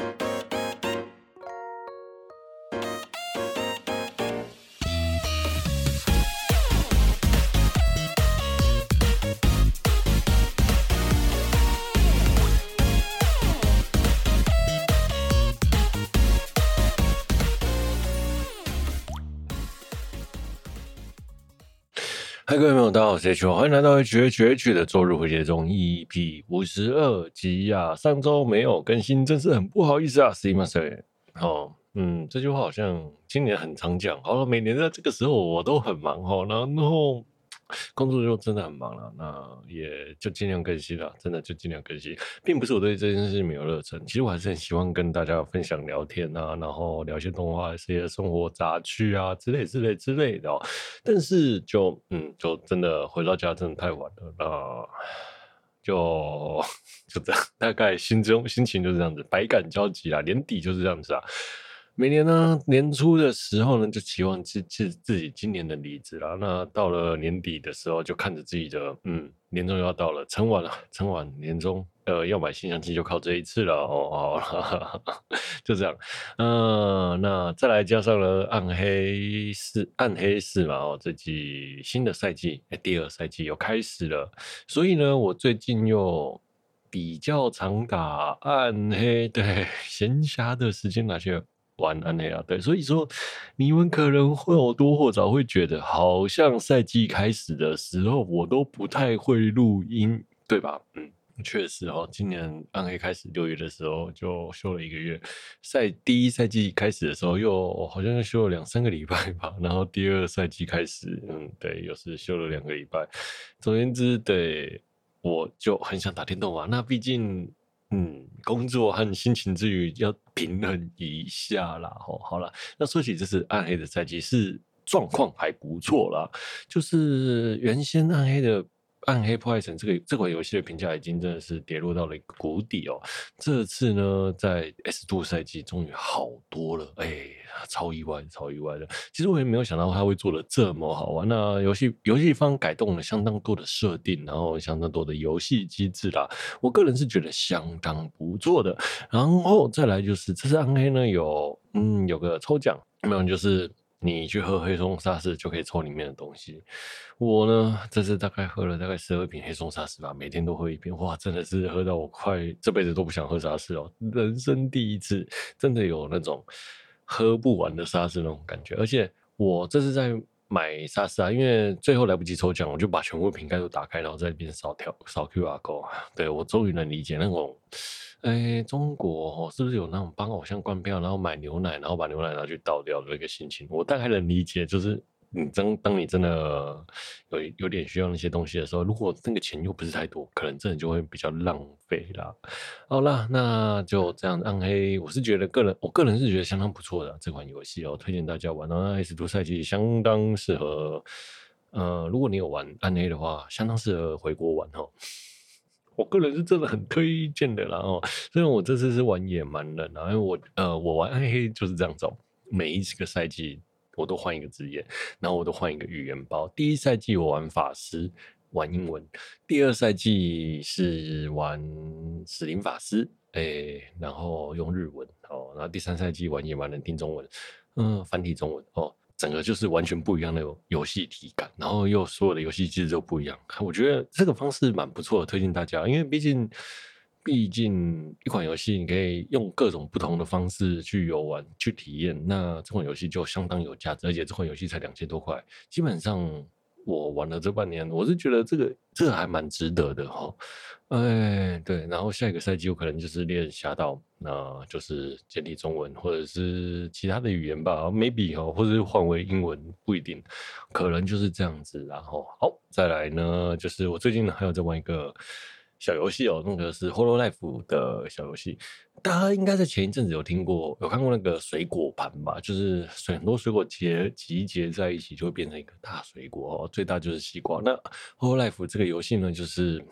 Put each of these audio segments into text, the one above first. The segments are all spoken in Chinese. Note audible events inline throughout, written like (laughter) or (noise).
ん?嗨，各位朋友，大家好，我是 H，欢迎来到 H H H 的周日回节中 EP 五十二集啊！上周没有更新，真是很不好意思啊，すいません。哦，嗯，这句话好像今年很常讲，好了，每年在这个时候我都很忙哈，然后。 工作就真的很忙了，那也就尽量更新了，真的就尽量更新，并不是我对这件事情没有热忱，其实我还是很喜欢跟大家分享聊天啊，然后聊些动画、一些生活杂趣啊之类之类之类的。但是就嗯，就真的回到家真的太晚了，那就 (laughs) 就这样，大概心中心情就是这样子，百感交集啊，年底就是这样子啊。每年呢，年初的时候呢，就期望自自自己今年的离职了。那到了年底的时候，就看着自己的嗯，年终要到了，撑完了，撑完年终，呃，要买新相机就靠这一次了哦哦，(laughs) 就这样。嗯、那再来加上了暗黑四，暗黑四嘛哦，这季新的赛季，哎，第二赛季又开始了。所以呢，我最近又比较常打暗黑，对，闲暇的时间那些。玩暗黑啊，对，所以说你们可能会有多或少会觉得，好像赛季开始的时候我都不太会录音，对吧？嗯，确实哦，今年暗黑开始六月的时候就休了一个月，赛第一赛季开始的时候又好像又休了两三个礼拜吧，然后第二赛季开始，嗯，对，又是休了两个礼拜。总而言之，对，我就很想打电动嘛，那毕竟。嗯，工作和心情之余要平衡一下啦。哦，好了，那说起这次暗黑的赛季是状况还不错啦，就是原先暗黑的。暗黑破坏神这个这款游戏的评价已经真的是跌落到了一个谷底哦。这次呢，在 S Two 赛季终于好多了，哎，超意外，超意外的。其实我也没有想到它会做的这么好玩。那游戏游戏方改动了相当多的设定，然后相当多的游戏机制啦。我个人是觉得相当不错的。然后再来就是这次暗黑呢有嗯有个抽奖，没有就是。你去喝黑松沙士就可以抽里面的东西。我呢，这次大概喝了大概十二瓶黑松沙士吧，每天都喝一瓶。哇，真的是喝到我快这辈子都不想喝沙士哦，人生第一次真的有那种喝不完的沙士那种感觉。而且我这次在买沙士啊，因为最后来不及抽奖，我就把全部瓶盖都打开，然后在那边扫条扫 QR code。对，我终于能理解那种。哎、中国哦，是不是有那种帮偶像灌票，然后买牛奶，然后把牛奶拿去倒掉的一个心情？我大概能理解，就是你真当你真的有有点需要那些东西的时候，如果那个钱又不是太多，可能真的就会比较浪费啦。好啦，那就这样。暗黑，我是觉得个人，我个人是觉得相当不错的这款游戏哦，推荐大家玩。那 S2 赛季相当适合，呃，如果你有玩暗黑的话，相当适合回国玩哦。我个人是真的很推荐的啦哦，虽然我这次是玩野蛮人，然后我呃我玩暗黑就是这样走，每一个赛季我都换一个职业，然后我都换一个语言包。第一赛季我玩法师，玩英文；第二赛季是玩死灵法师，哎、然后用日文哦，然后第三赛季玩野蛮人听中文，嗯，繁体中文哦。整个就是完全不一样的游戏体感，然后又所有的游戏机制都不一样。我觉得这个方式蛮不错的，推荐大家。因为毕竟，毕竟一款游戏你可以用各种不同的方式去游玩、去体验，那这款游戏就相当有价值。而且这款游戏才两千多块，基本上。我玩了这半年，我是觉得这个这个还蛮值得的哈。哎，对，然后下一个赛季有可能就是练侠盗，那就是简体中文或者是其他的语言吧，maybe 哈，或者是换为英文，不一定，可能就是这样子。然后好，再来呢，就是我最近呢还有在玩一个。小游戏哦，那个是 Hololive 的小游戏，大家应该在前一阵子有听过、有看过那个水果盘吧？就是水很多水果结集结在一起，就会变成一个大水果哦，最大就是西瓜。那 Hololive 这个游戏呢，就是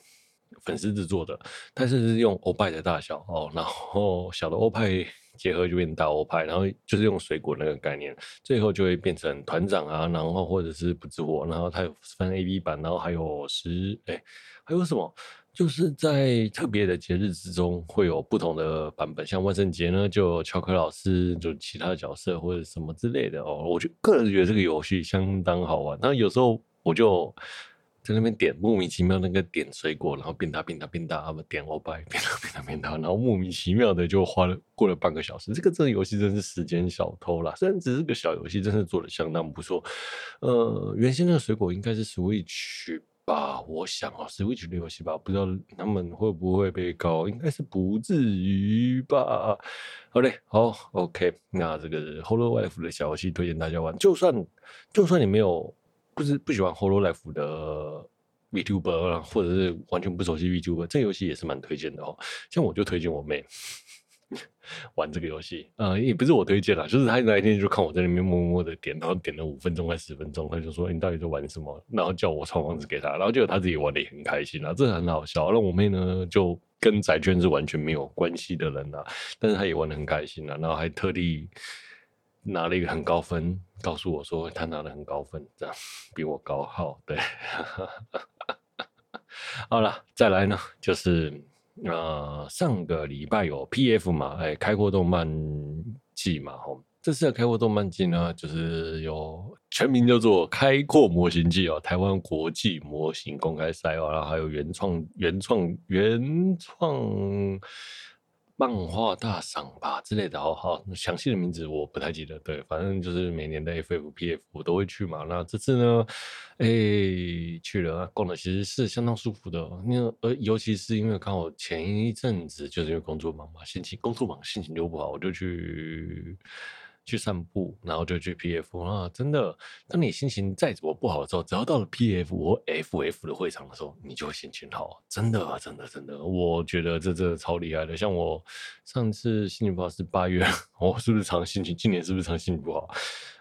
粉丝制作的，但是是用欧派的大小哦，然后小的欧派结合就变大欧派，然后就是用水果那个概念，最后就会变成团长啊，然后或者是不知火，然后它有分 A B 版，然后还有十哎，还有什么？就是在特别的节日之中会有不同的版本，像万圣节呢，就有乔克老师，就其他的角色或者什么之类的哦。我就个人觉得这个游戏相当好玩。那有时候我就在那边点莫名其妙那个点水果，然后变大变大变大，不点欧拜变大变大变大，然后莫名其妙的就花了过了半个小时。这个这个游戏真是时间小偷啦，虽然只是个小游戏，真是做的相当不错。呃，原先那个水果应该是 Switch。吧，我想啊，Switch 的游戏吧，不知道他们会不会被告，应该是不至于吧。好嘞，好，OK，那这个 Hololive 的小游戏推荐大家玩，就算就算你没有不是不喜欢 Hololive 的 VTuber，或者是完全不熟悉 VTuber，这游戏也是蛮推荐的哦。像我就推荐我妹。(laughs) 玩这个游戏，呃，也不是我推荐啦，就是他那一天就看我在那边默默的点，然后点了五分钟还十分钟，他就说：“你到底在玩什么？”然后叫我传网址给他，然后结果他自己玩的也很开心啊，这很好笑。那我妹呢，就跟宅圈是完全没有关系的人啊，但是他也玩的很开心啊，然后还特地拿了一个很高分，告诉我说他拿了很高分，这样比我高。好，对，(laughs) 好了，再来呢，就是。呃，上个礼拜有 PF 嘛，哎，开阔动漫季嘛，吼，这次的开阔动漫季呢，就是有全名叫做开阔模型季哦，台湾国际模型公开赛哦，然后还有原创、原创、原创。漫画大赏吧之类的，好好详细的名字我不太记得。对，反正就是每年的 FFPF 我都会去嘛。那这次呢，哎、去了，逛的其实是相当舒服的。因为呃，尤其是因为刚好前一阵子就是因为工作忙嘛，心情工作忙，心情就不好，我就去。去散步，然后就去 PF 啊！真的，当你心情再怎么不好的时候，只要到了 PF 或 FF 的会场的时候，你就会心情好。真的，真的，真的，我觉得这真的超厉害的。像我上次心情不好是八月，(laughs) 我是不是常心情？今年是不是常心情不好？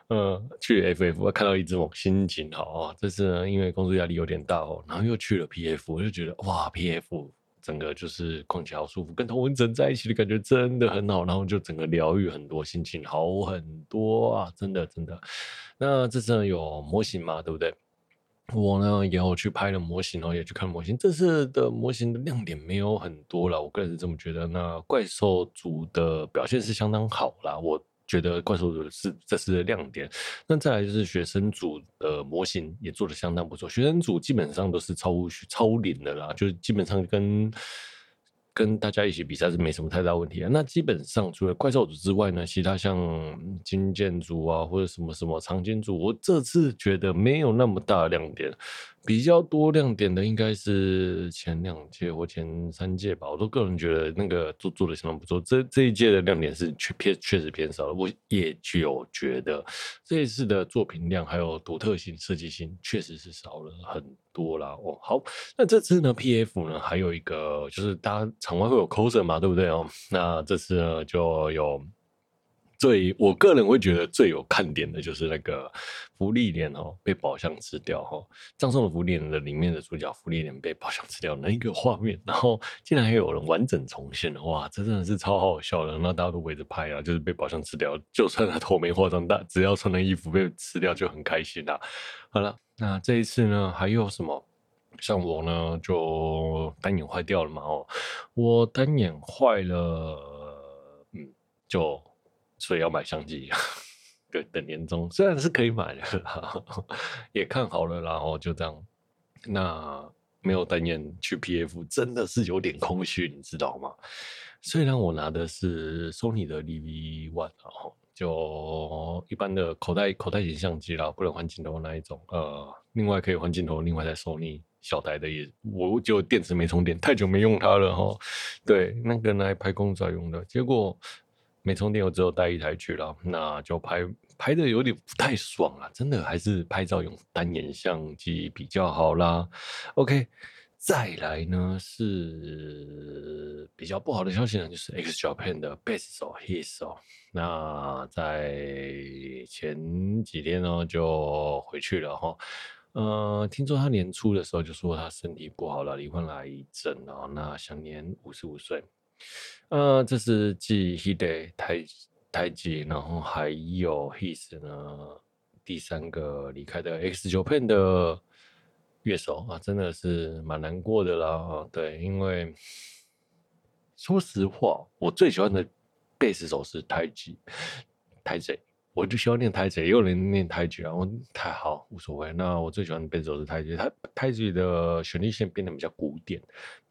嗯，去 FF 看到一只猛，心情好啊！这次呢，因为工作压力有点大哦，然后又去了 PF，我就觉得哇，PF。整个就是逛起来好舒服，跟同温层在一起的感觉真的很好，然后就整个疗愈很多，心情好很多啊！真的真的。那这次有模型嘛？对不对？我呢也有去拍了模型，然后也去看模型。这次的模型的亮点没有很多了，我个人是这么觉得。那怪兽组的表现是相当好啦，我。觉得怪兽组是这是亮点，那再来就是学生组的模型也做得相当不错，学生组基本上都是超超龄的啦，就是基本上跟。跟大家一起比赛是没什么太大问题啊。那基本上除了怪兽组之外呢，其他像金剑组啊或者什么什么长金组，我这次觉得没有那么大亮点。比较多亮点的应该是前两届或前三届吧。我都个人觉得那个做做的相当不错。这这一届的亮点是确偏确实偏少了。我也就觉得这一次的作品量还有独特性、设计性确实是少了很多啦。哦，好，那这次呢，PF 呢还有一个就是大家。场外会有 coser 嘛，对不对哦？那这次呢，就有最我个人会觉得最有看点的就是那个芙莉莲哦，被宝箱吃掉哈。葬送的芙莉莲的里面的主角芙莉莲被宝箱吃掉那一个画面，然后竟然还有人完整重现，哇，这真的是超好笑的。那大家都围着拍啊，就是被宝箱吃掉，就算他头没化妆，但只要穿的衣服被吃掉就很开心啦。好了，那这一次呢，还有什么？像我呢，就单眼坏掉了嘛，哦，我单眼坏了，嗯，就所以要买相机，对，等年终，虽然是可以买的，也看好了，然后就这样，那没有单眼去 PF 真的是有点空虚，你知道吗？虽然我拿的是 Sony 的 ZV-1，然后就一般的口袋口袋型相机啦，不能换镜头那一种，呃，另外可以换镜头，另外再 Sony。小台的也，我就电池没充电，太久没用它了哈。对，那个拿来拍公仔用的，结果没充电，我只有带一台去了，那就拍拍的有点不太爽啊，真的还是拍照用单眼相机比较好啦。OK，再来呢是比较不好的消息呢，就是 X Japan 的贝斯手 His 哦，那在前几天呢就回去了哈。呃，听说他年初的时候就说他身体不好了，罹患了癌症哦，那享年五十五岁。呃，这是继 Hide 太太极，然后还有 His 呢第三个离开的 X Japan 的乐手啊，真的是蛮难过的啦。对，因为说实话，我最喜欢的贝斯手是太极，太极，我就喜欢念太极，也有人念太极啊，我太好无所谓。那我最喜欢的贝斯手是太极，他太极的旋律线变得比较古典，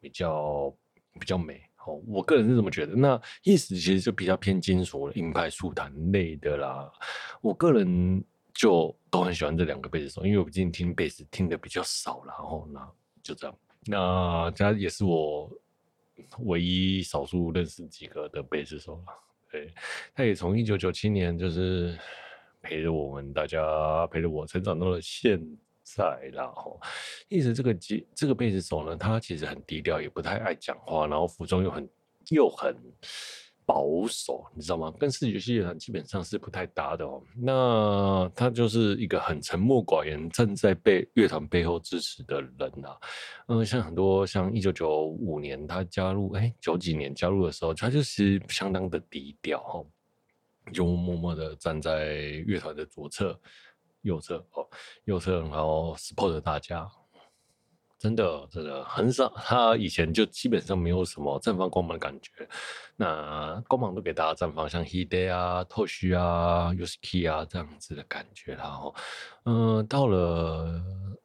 比较比较美。哦，我个人是这么觉得。那意思其实就比较偏金属、硬派、速弹类的啦。我个人。就都很喜欢这两个贝斯手，因为我毕竟听贝斯听的比较少，然后那就这样。那他也是我唯一少数认识几个的贝斯手了。对，他也从一九九七年就是陪着我们大家，陪着我成长到了现在，然后一直这个吉这个贝斯手呢，他其实很低调，也不太爱讲话，然后服装又很又很。保守，你知道吗？跟视觉系乐团基本上是不太搭的哦。那他就是一个很沉默寡言，站在背乐团背后支持的人啊。嗯，像很多像一九九五年他加入，哎，九几年加入的时候，他就是相当的低调哦，就默默的站在乐团的左侧、右侧哦，右侧然后 support 大家。真的，真的很少。他以前就基本上没有什么绽放光芒的感觉，那光芒都给大家绽放，像 Hide 啊、Tosh 啊、Yuski 啊这样子的感觉。然后，嗯，到了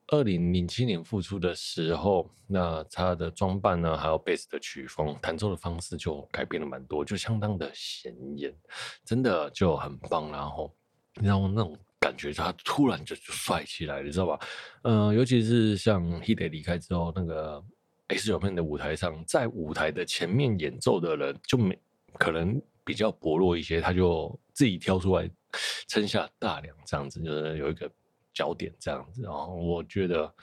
二零零七年复出的时候，那他的装扮呢，还有贝斯的曲风、弹奏的方式就改变了蛮多，就相当的显眼，真的就很棒。然后，然后那种。感觉他突然就就帅起来，你知道吧？嗯、尤其是像 Hide 离开之后，那个 S 九片的舞台上，在舞台的前面演奏的人就没可能比较薄弱一些，他就自己挑出来撑下大梁，这样子就是有一个焦点这样子。然后我觉得。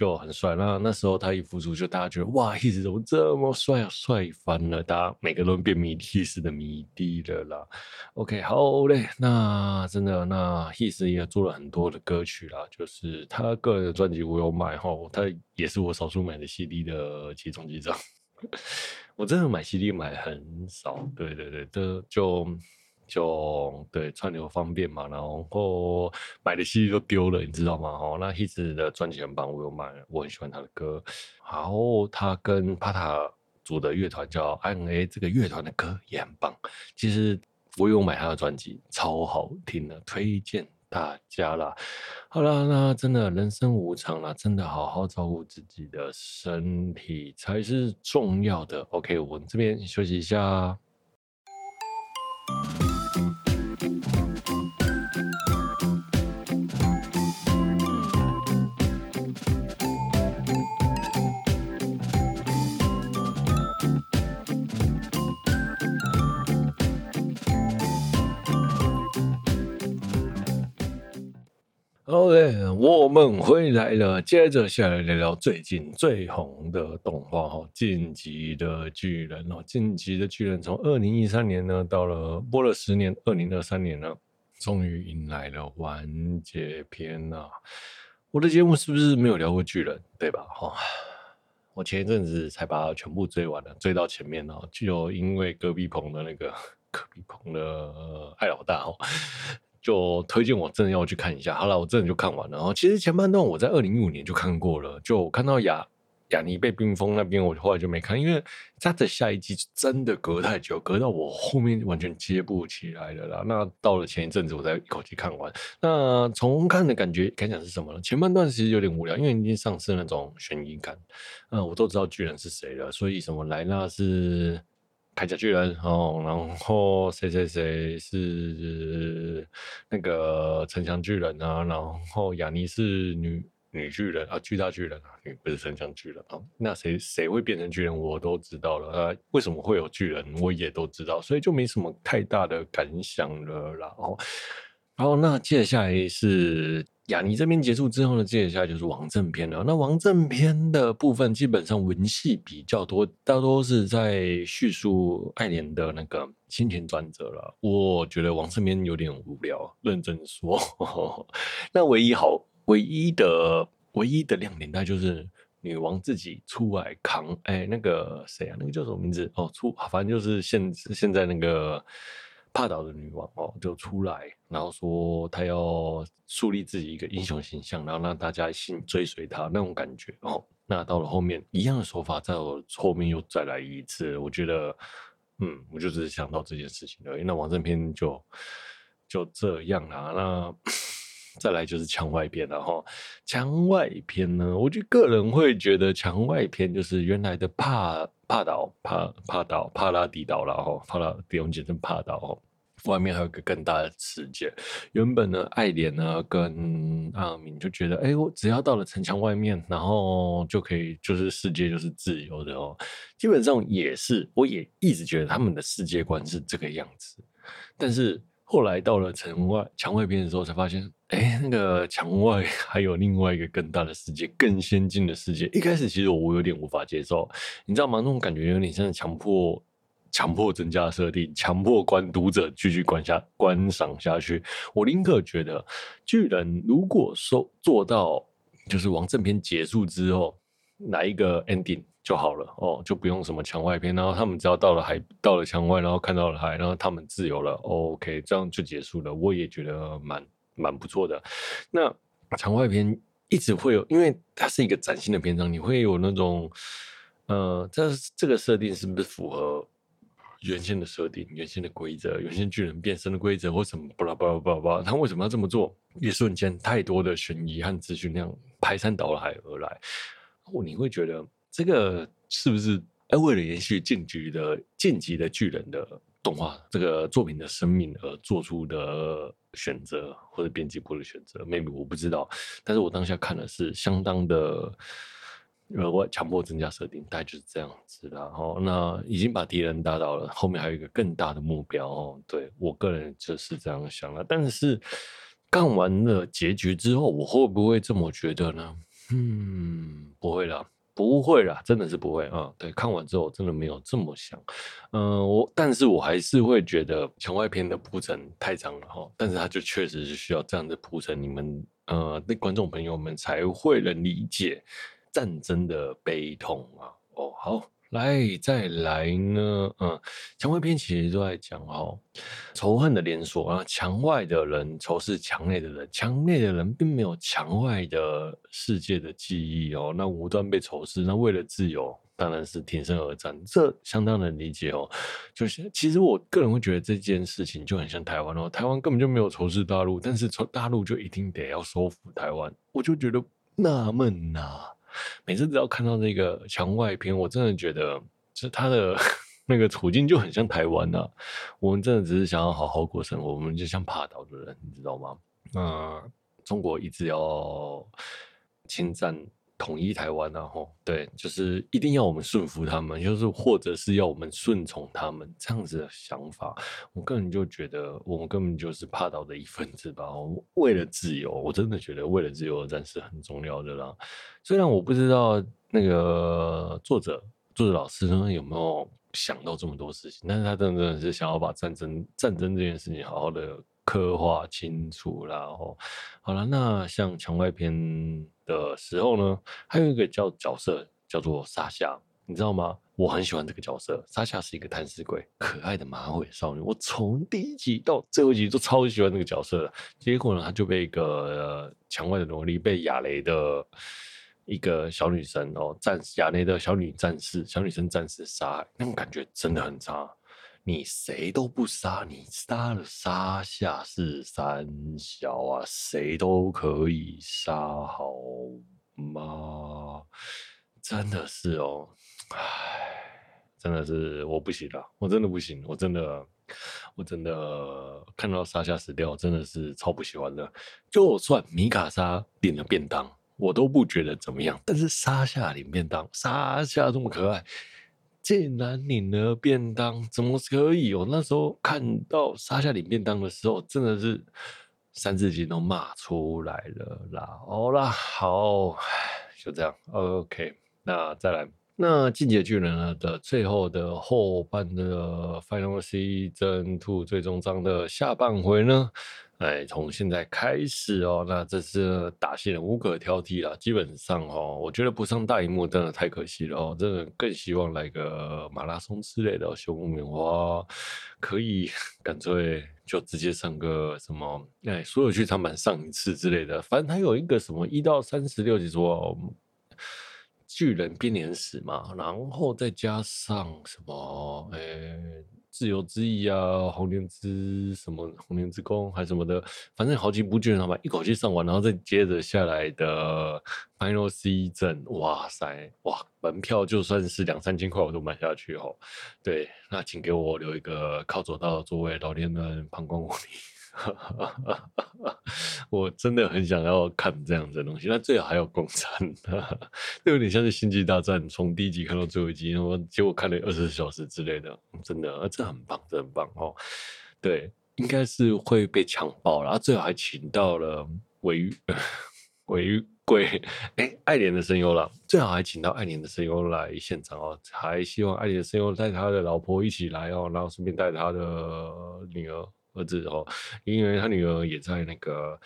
就很帅，那那时候他一复出，就大家觉得哇，His 怎么这么帅啊，帅翻了！大家每个人都变迷 His 的迷弟了啦。OK，好嘞，那真的，那 His 也做了很多的歌曲啦，就是他个人的专辑我有买哈，他也是我少数买的 CD 的其中几张。(laughs) 我真的买 CD 买很少，对对对，这就。就对串流方便嘛，然后买的 CD 都丢了，你知道吗？哦，那 His 的专辑很棒，我有买，我很喜欢他的歌。然后他跟帕塔组的乐团叫 I.N.A，这个乐团的歌也很棒。其实我有买他的专辑，超好听的，推荐大家啦。好啦，那真的人生无常啦，真的好好照顾自己的身体才是重要的。OK，我们这边休息一下。我们回来了。接着下来聊聊最近最红的动画哈，《进击的巨人》哦，《进击的巨人》从二零一三年呢，到了播了十年，二零二三年呢，终于迎来了完结篇呐。我的节目是不是没有聊过巨人？对吧？哈，我前一阵子才把它全部追完了，追到前面哦，就因为隔壁棚的那个 (laughs) 隔壁棚的艾老大哦。就推荐我真的要去看一下。好了，我真的就看完了。然后其实前半段我在二零一五年就看过了，就看到雅雅尼被冰封那边，我后来就没看，因为他的下一季真的隔太久，隔到我后面完全接不起来了啦。那到了前一阵子，我才一口气看完。那重看的感觉感想是什么呢？前半段其实有点无聊，因为已经丧失那种悬疑感。嗯，我都知道巨人是谁了，所以什么莱纳是。铠甲巨人哦，然后谁谁谁是那个城墙巨人啊？然后亚尼是女女巨人啊，巨大巨人啊，女不是城墙巨人啊。那谁谁会变成巨人，我都知道了啊。为什么会有巨人，我也都知道，所以就没什么太大的感想了。然后，然后那接下来是。亚尼这边结束之后呢，接下来就是王正篇了。那王正篇的部分基本上文戏比较多，大多是在叙述爱莲的那个心情转折了。我觉得王正篇有点无聊，认真说。(laughs) 那唯一好、唯一的、唯一的亮点，那就是女王自己出来扛。哎，那个谁啊？那个叫什么名字？哦，出反正就是现现在那个帕岛的女王哦，就出来，然后说她要树立自己一个英雄形象，然后让大家心追随她那种感觉哦。那到了后面，一样的手法，在我后面又再来一次，我觉得，嗯，我就只是想到这件事情而已。那王正篇就就这样啦。那 (coughs) 再来就是墙外篇了哈。墙外篇呢，我就个人会觉得墙外篇就是原来的帕帕岛帕帕岛帕拉迪岛了哈，帕拉迪，我们简称帕岛。外面还有个更大的世界。原本呢，爱莲呢跟阿明就觉得，哎，我只要到了城墙外面，然后就可以，就是世界就是自由的哦。基本上也是，我也一直觉得他们的世界观是这个样子。但是后来到了城外墙外篇的时候，才发现，哎，那个墙外 (laughs) 还有另外一个更大的世界，更先进的世界。一开始其实我有点无法接受，你知道吗？那种感觉有点像强迫。强迫增加设定，强迫观读者继续观下观赏下去。我宁可觉得巨人如果说做到，就是王正篇结束之后来一个 ending 就好了哦，就不用什么墙外篇，然后他们只要到了海，到了墙外，然后看到了海，然后他们自由了，OK，这样就结束了。我也觉得蛮蛮不错的。那墙外篇一直会有，因为它是一个崭新的篇章，你会有那种，呃，这这个设定是不是符合？原先的设定、原先的规则、原先巨人变身的规则或什么巴拉巴拉巴拉巴拉，他为什么要这么做？一瞬间，太多的悬疑和资讯量排山倒海而来，哦，你会觉得这个是不是哎为了延续进击的进击的巨人的动画这个作品的生命而做出的选择，或者编辑部的选择？maybe 我不知道，但是我当下看的是相当的。额外强迫增加设定，大概就是这样子啦。哦，那已经把敌人打倒了，后面还有一个更大的目标哦。对，我个人就是这样想了。但是干完了结局之后，我会不会这么觉得呢？嗯，不会啦，不会啦，真的是不会啊。对，看完之后真的没有这么想。嗯、我但是我还是会觉得墙外篇的铺陈太长了哈。但是它就确实是需要这样的铺陈，你们呃，那观众朋友们才会能理解。战争的悲痛啊！哦，好，来再来呢，嗯，墙外篇其实都在讲哦，仇恨的连锁啊，墙外的人仇视墙内的人，墙内的人并没有墙外的世界的记忆哦，那无端被仇视，那为了自由，当然是挺身而战，这相当能理解哦。就是其实我个人会觉得这件事情就很像台湾哦，台湾根本就没有仇视大陆，但是从大陆就一定得要收复台湾，我就觉得纳闷呐。每次只要看到那个墙外篇，我真的觉得，就他的那个处境就很像台湾呐、我们真的只是想要好好过生活，我们就像爬岛的人，你知道吗？嗯，中国一直要侵占。统一台湾，然后对，就是一定要我们顺服他们，就是或者是要我们顺从他们这样子的想法，我个人就觉得我们根本就是帕岛的一份子吧。为了自由，我真的觉得为了自由而战是很重要的啦。虽然我不知道那个作者作者老师呢有没有想到这么多事情，但是他真的是想要把战争战争这件事情好好的刻画清楚，然后好了，那像墙外篇。的时候呢，还有一个叫角色叫做沙夏，你知道吗？我很喜欢这个角色，沙夏是一个贪食鬼，可爱的马尾少女。我从第一集到最后一集都超喜欢这个角色，结果呢，他就被一个、呃、墙外的萝莉，被亚雷的一个小女生哦，战亚雷的小女战士、小女生战士杀害，那种感觉真的很差。你谁都不杀，你杀了沙夏是三小啊，谁都可以杀，好吗？真的是哦，唉，真的是我不行了，我真的不行，我真的，我真的看到沙夏死掉，真的是超不喜欢的。就算米卡莎领了便当，我都不觉得怎么样，但是沙夏领便当，沙夏这么可爱。竟然领了便当，怎么可以？我那时候看到沙夏领便当的时候，真的是三字经都骂出来了啦！好啦，好，就这样。OK，那再来，那进阶巨人呢的最后的后半的 Final Season Two 最终章的下半回呢？哎，从现在开始哦，那这次打戏人无可挑剔了。基本上哦，我觉得不上大荧幕真的太可惜了哦，真的更希望来个马拉松之类的《熊木棉花》，可以干脆就直接上个什么哎，所有剧场版上一次之类的。反正它有一个什么一到三十六集说巨人编年史嘛，然后再加上什么哎。自由之翼啊，红莲之什么红莲之宫还什么的，反正好几部剧，然后把一口气上完，然后再接着下来的 Final Season，哇塞，哇，门票就算是两三千块我都买下去哦。对，那请给我留一个靠左道的座位，老年人膀胱无力。(laughs) 我真的很想要看这样子的东西，那最好还有共产，(laughs) 这有点像是星际大战，从第一集看到最后一集，然后结果看了二十四小时之类的，真的，这很棒，这很棒哦。对，应该是会被抢爆了，最好还请到了尾尾贵，哎，爱莲的声优了，最好还请到爱莲的声优来现场哦，还希望爱莲的声优带他的老婆一起来哦，然后顺便带他的女儿。儿子哦，因为他女儿也在那个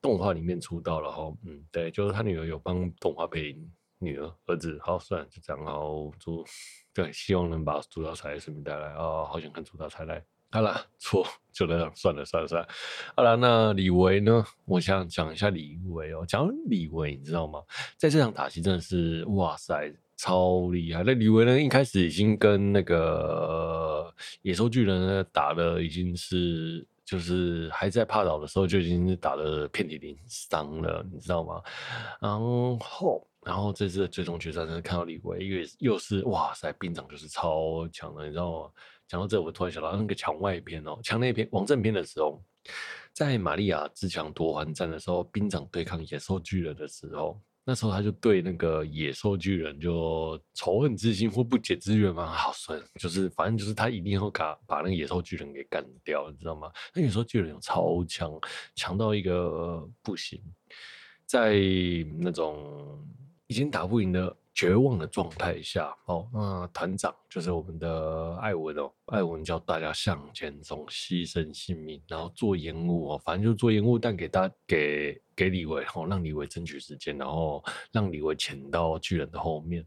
动画里面出道了哈，嗯，对，就是他女儿有帮动画配音，女儿儿子，好，算了，就这样，好，祝，对，希望能把竹道彩顺便带来哦，好想看竹道彩来，好了，错，就这样，算了，算了，算了，好了，那李维呢？我想讲一下李维哦，讲李维，你知道吗？在这场打戏真的是，哇塞！超厉害！那李维呢？一开始已经跟那个野兽巨人呢打的已经是，就是还在帕岛的时候就已经是打的遍体鳞伤了，你知道吗？然后，然后这次的最终决战呢，看到李维，因为又是哇塞，兵长就是超强的，你知道吗？讲到这，我突然想到那个墙外篇哦，墙内篇王正篇的时候，在玛利亚自强夺环战的时候，兵长对抗野兽巨人的时候。那时候他就对那个野兽巨人就仇恨之心或不解之缘嘛，好算，就是反正就是他一定会把把那个野兽巨人给干掉，你知道吗？那野兽巨人有超强，强到一个不行，在那种已经打不赢的。绝望的状态下，哦，那团长就是我们的艾文哦，艾文叫大家向前冲，牺牲性命，然后做烟雾哦，反正就做烟雾弹给大给给李维哦，让李维争取时间，然后让李维潜到巨人的后面，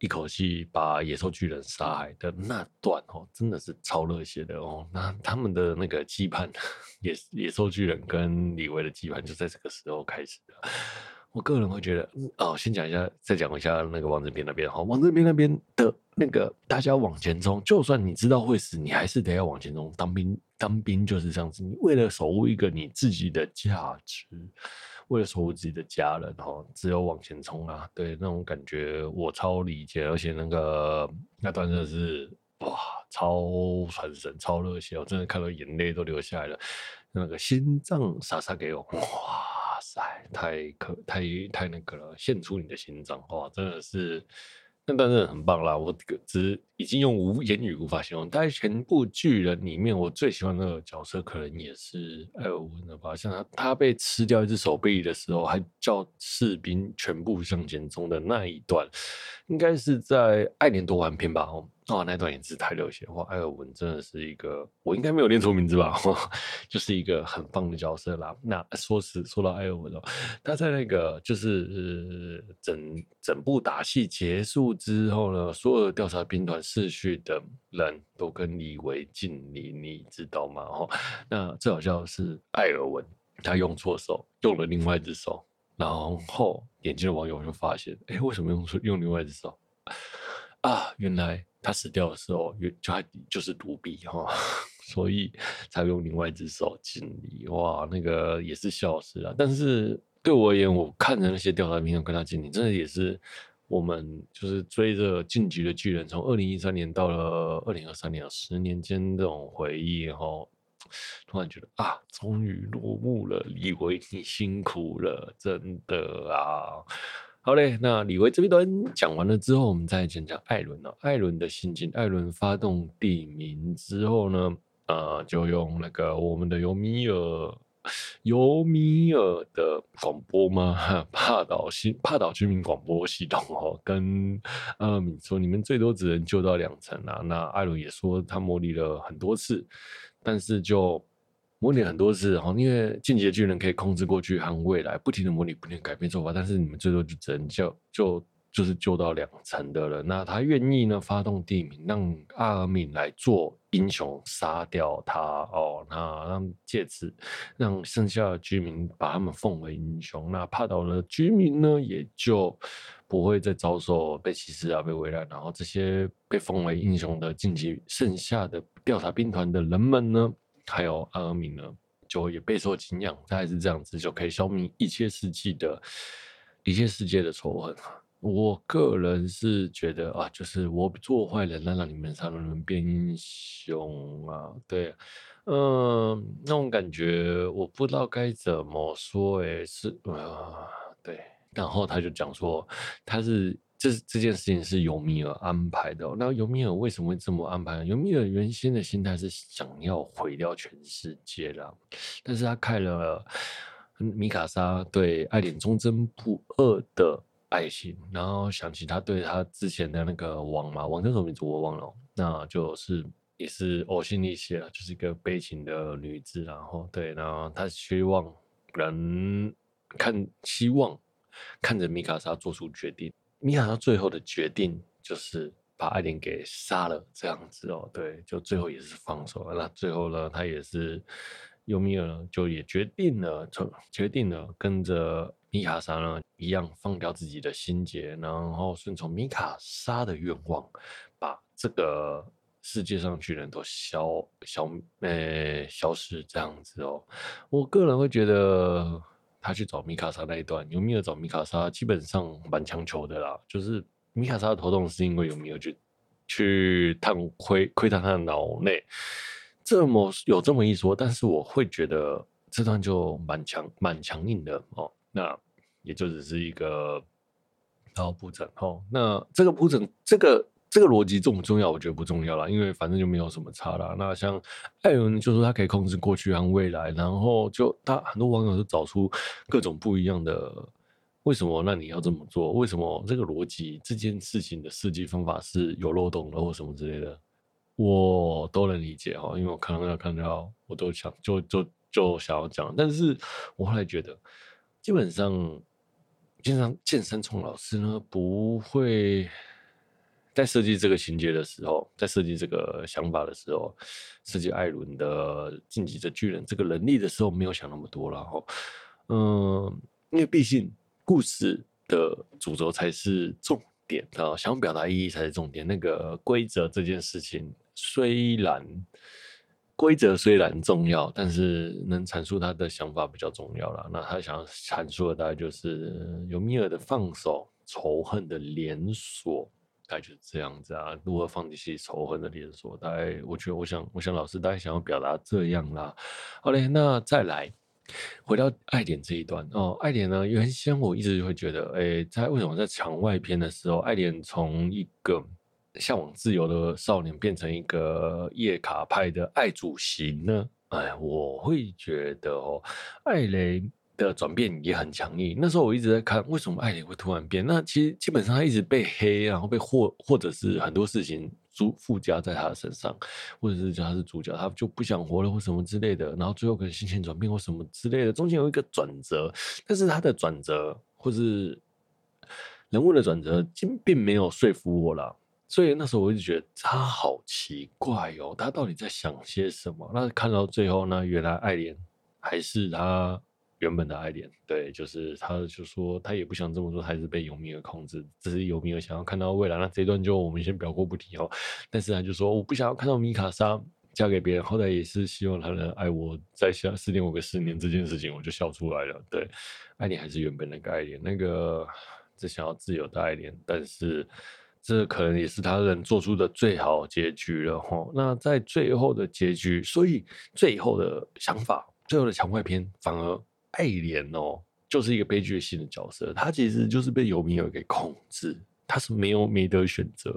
一口气把野兽巨人杀害的那段哦，真的是超热血的哦。那他们的那个羁绊，(laughs) 野野兽巨人跟李维的羁绊就在这个时候开始的。我个人会觉得，哦，先讲一下，再讲一下那个王这边那边哈，王这边那边的那个大家往前冲，就算你知道会死，你还是得要往前冲。当兵，当兵就是这样子，你为了守护一个你自己的价值，为了守护自己的家人，哈，只有往前冲啊。对，那种感觉我超理解，而且那个那段真的是哇，超传神，超热血，我真的看到眼泪都流下来了。那个心脏杀杀给我，哇！哎，太可太太那个了，献出你的心脏，哇，真的是，那当然很棒啦！我只已经用无言语无法形容。在全部巨人里面，我最喜欢的角色可能也是艾尔文了吧？像他，他被吃掉一只手臂的时候，还叫士兵全部向前冲的那一段，应该是在爱莲多环篇吧？哦。哦，那段也是太热血哇！艾尔文真的是一个，我应该没有念错名字吧？(laughs) 就是一个很棒的角色啦。那说实说到艾尔文哦，他在那个就是呃整整部打戏结束之后呢，所有的调查兵团逝去的人都跟李维敬礼，你知道吗？哦，那最好笑的是艾尔文，他用错手，用了另外一只手，然后眼尖的网友就发现，哎、为什么用出用另外一只手？啊，原来。他死掉的时候，就还就是独臂哈，(laughs) 所以才用另外一只手敬礼。哇，那个也是笑死了。但是对我而言，我看着那些调查兵跟他敬礼，真的也是我们就是追着晋级的巨人，从二零一三年到了二零二三年，十年间这种回忆哈，突然觉得啊，终于落幕了，李维你辛苦了，真的啊。好嘞，那李维这边讲完了之后，我们再讲讲艾伦哦。艾伦的心境，艾伦发动地鸣之后呢，呃，就用那个我们的尤米尔尤米尔的广播吗？帕岛新帕岛居民广播系统哦，跟阿米说，你们最多只能救到两层啊。那艾伦也说他模拟了很多次，但是就模拟很多次哦，因为进阶巨人可以控制过去和未来，不停的模拟，不停改变做法，但是你们最多就只能救就。就是救到两层的人，那他愿意呢发动地名，让阿尔敏来做英雄，杀掉他哦，那让借此让剩下的居民把他们奉为英雄，那帕岛的居民呢也就不会再遭受被歧视啊，被围绕，然后这些被奉为英雄的晋级剩下的调查兵团的人们呢，还有阿尔敏呢，就也备受敬仰，大概是这样子就可以消灭一切世纪的一切世界的仇恨。我个人是觉得啊，就是我做坏人，那让你们才能变英雄啊，对，嗯，那种感觉我不知道该怎么说，诶，是啊、对，然后他就讲说，他是这这件事情是尤米尔安排的，那尤米尔为什么会这么安排？尤米尔原先的心态是想要毁掉全世界啦，但是他看了米卡莎对爱莲忠贞不二的。爱情，然后想起他对他之前的那个王嘛，王叫什么名字我忘了，那就是也是呕心沥血了，就是一个悲情的女子，然后对，然后他希望人看，希望看着米卡莎做出决定，米卡莎最后的决定就是把艾琳给杀了，这样子哦，对，就最后也是放手了，那最后呢，他也是尤米尔，就也决定了，就决定了跟着。米卡莎呢，一样放掉自己的心结，然后顺从米卡莎的愿望，把这个世界上巨人都消消呃、消失这样子哦。我个人会觉得，他去找米卡莎那一段，尤米尔找米卡莎基本上蛮强求的啦。就是米卡莎的头痛是因为尤米尔去去探窥窥探他的脑内，这么有这么一说，但是我会觉得这段就蛮强蛮强硬的哦。那也就只是一个然后铺陈哦。那这个铺陈，这个这个逻辑重不重要？我觉得不重要啦，因为反正就没有什么差啦。那像艾伦就说他可以控制过去和未来，然后就他很多网友都找出各种不一样的为什么？那你要这么做？为什么这个逻辑这件事情的设计方法是有漏洞的，或什么之类的，我都能理解哈。因为我看到看到，我都想就就就想要讲，但是我后来觉得。基本上，经常剑山聪老师呢，不会在设计这个情节的时候，在设计这个想法的时候，设计艾伦的晋级的巨人这个能力的时候，没有想那么多了哈。嗯，因为毕竟故事的主轴才是重点啊，想表达意义才是重点。那个规则这件事情，虽然。规则虽然重要，但是能阐述他的想法比较重要了。那他想阐述的大概就是尤米尔的放手，仇恨的连锁，大概就是这样子啊。如何放弃仇恨的连锁？大概我觉得，我想，我想老师大概想要表达这样啦。好嘞，那再来回到爱莲这一段哦。爱莲呢，原先我一直会觉得，诶，在为什么在场外篇的时候，爱莲从一个。向往自由的少年变成一个叶卡派的爱主席呢？哎，我会觉得哦，艾雷的转变也很强硬。那时候我一直在看，为什么爱莲会突然变？那其实基本上他一直被黑，然后被或或者是很多事情附附加在他的身上，或者是叫他是主角，他就不想活了或什么之类的。然后最后可能心情转变或什么之类的，中间有一个转折，但是他的转折或是人物的转折，并并没有说服我了。所以那时候我就觉得他好奇怪哦，他到底在想些什么？那看到最后呢，原来爱莲还是他原本的爱恋，对，就是他就说他也不想这么做，还是被尤米尔控制，只是尤米尔想要看到未来。那这一段就我们先表过不提哦。但是他就说我不想要看到米卡莎嫁给别人，后来也是希望他能爱我，再下四点五个四年这件事情，我就笑出来了。对，艾连还是原本那个爱恋，那个只想要自由的爱恋，但是。这可能也是他人做出的最好结局了哈。那在最后的结局，所以最后的想法，最后的墙外篇，反而爱莲哦，就是一个悲剧性的角色。他其实就是被尤米尔给控制，他是没有没得选择。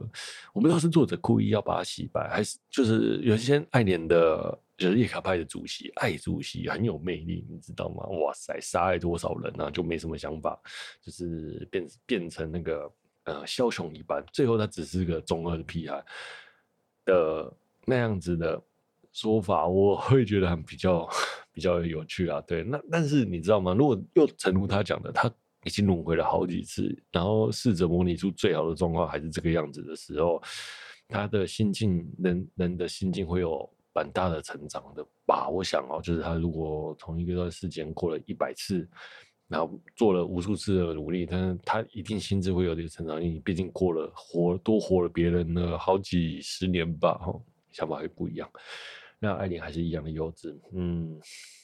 我不知道是作者故意要把他洗白，还是就是原先爱莲的就是叶卡派的主席爱主席很有魅力，你知道吗？哇塞，杀害多少人啊，就没什么想法，就是变变成那个呃枭雄一般，最后他只是个中二的屁孩的那样子的说法，我会觉得很比较 (laughs) 比较有趣啊。对，那但是你知道吗？如果又诚如他讲的，他已经轮回了好几次，然后试着模拟出最好的状况还是这个样子的时候，他的心境，人人的心境会有。蛮大的成长的吧，我想哦，就是他如果从一个段时间过了一百次，然后做了无数次的努力，但是他一定心智会有点成长，因为毕竟过了活多活了别人的好几十年吧，哈，想法会不一样。那艾琳还是一样的幼稚，嗯，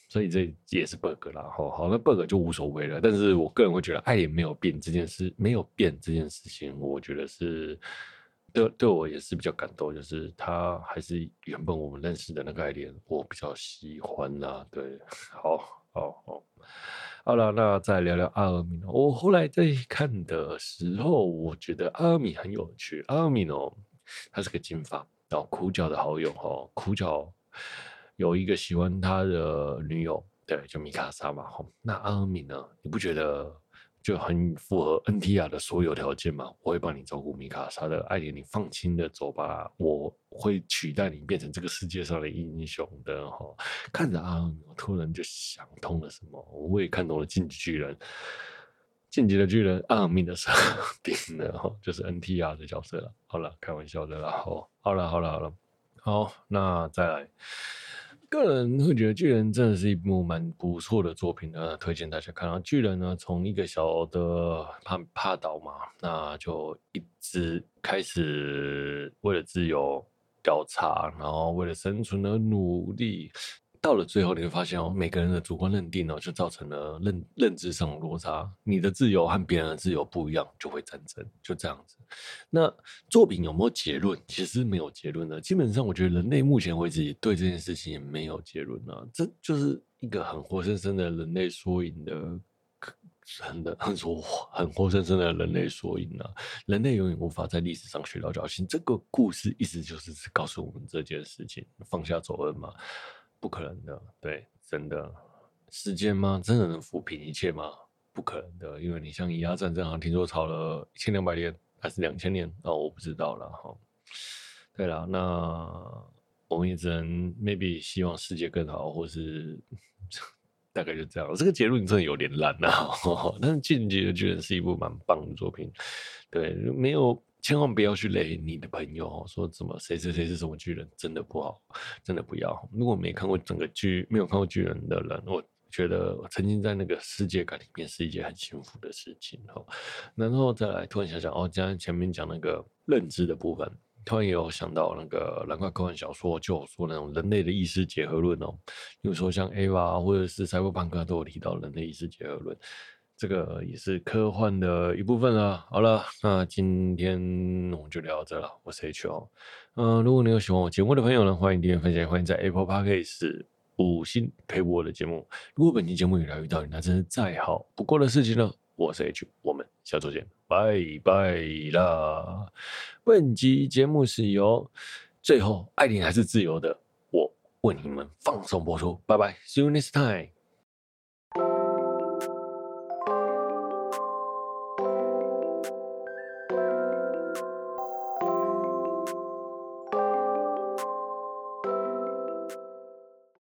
所以这也是 bug 啦，哈，好，那 bug 就无所谓了。但是我个人会觉得艾琳没有变这件事，没有变这件事情，我觉得是。对，对我也是比较感动，就是他还是原本我们认识的那个艾连，我比较喜欢啦。对，好，好，好，好了，那再聊聊阿尔敏。我后来在看的时候，我觉得阿尔敏很有趣。阿尔敏哦，他是个金发，然后苦角的好友哈，苦角有一个喜欢他的女友，对，就米卡莎嘛。那阿尔敏呢？你不觉得？就很符合 NTR 的所有条件吗，我会帮你照顾米卡莎的艾莲，你放心的走吧，我会取代你变成这个世界上的英雄的哈。看着阿，我突然就想通了什么，我也看懂了进击巨人，进击的巨人阿尔敏的设定了哈，就是 NTR 的角色了。好了，开玩笑的啦，好，好了，好了，好了，好，那再来。个人会觉得《巨人》真的是一部蛮不错的作品的，推荐大家看。然后《巨人》呢，从一个小的怕怕岛嘛，那就一直开始为了自由调查，然后为了生存而努力。到了最后，你会发现哦，每个人的主观认定哦，就造成了认认知上的落差。你的自由和别人的自由不一样，就会战争，就这样子。那作品有没有结论？其实没有结论的。基本上，我觉得人类目前为止也对这件事情也没有结论啊。这就是一个很活生生的人类缩影的，很的很说很活生生的人类缩影啊。人类永远无法在历史上学到教训。这个故事意思就是告诉我们这件事情：放下仇恨嘛。不可能的，对，真的，时间吗？真的能抚平一切吗？不可能的，因为你像以阿战争，好像听说吵了一千两百年，还是两千年？哦，我不知道了哈。对了，那我们也只能 maybe 希望世界更好，或是 (laughs) 大概就这样。这个结论真的有点烂啊，(laughs) 但是《进击的巨人》是一部蛮棒的作品，对，没有。千万不要去雷你的朋友，说怎么谁谁谁是什么巨人，真的不好，真的不要。如果没看过整个剧，没有看过巨人的人，我觉得我曾经在那个世界感里面是一件很幸福的事情哦。然后再来突然想想，哦，刚前面讲那个认知的部分，突然也有想到那个蓝怪科幻小说，就有说那种人类的意识结合论哦，比如说像 Ava 或者是赛博朋克都有提到人类意识结合论。这个也是科幻的一部分了。好了，那今天我们就聊到这了。我是 H O。嗯，如果你有喜欢我节目的朋友呢，欢迎订阅分享，欢迎在 Apple Podcast 五星陪播我的节目。如果本期节目有疗愈到你，那真是再好不过的事情了。我是 H，我们下周见，拜拜啦。本期节目是由最后艾琳还是自由的，我为你们放送播出。拜拜，See you next time。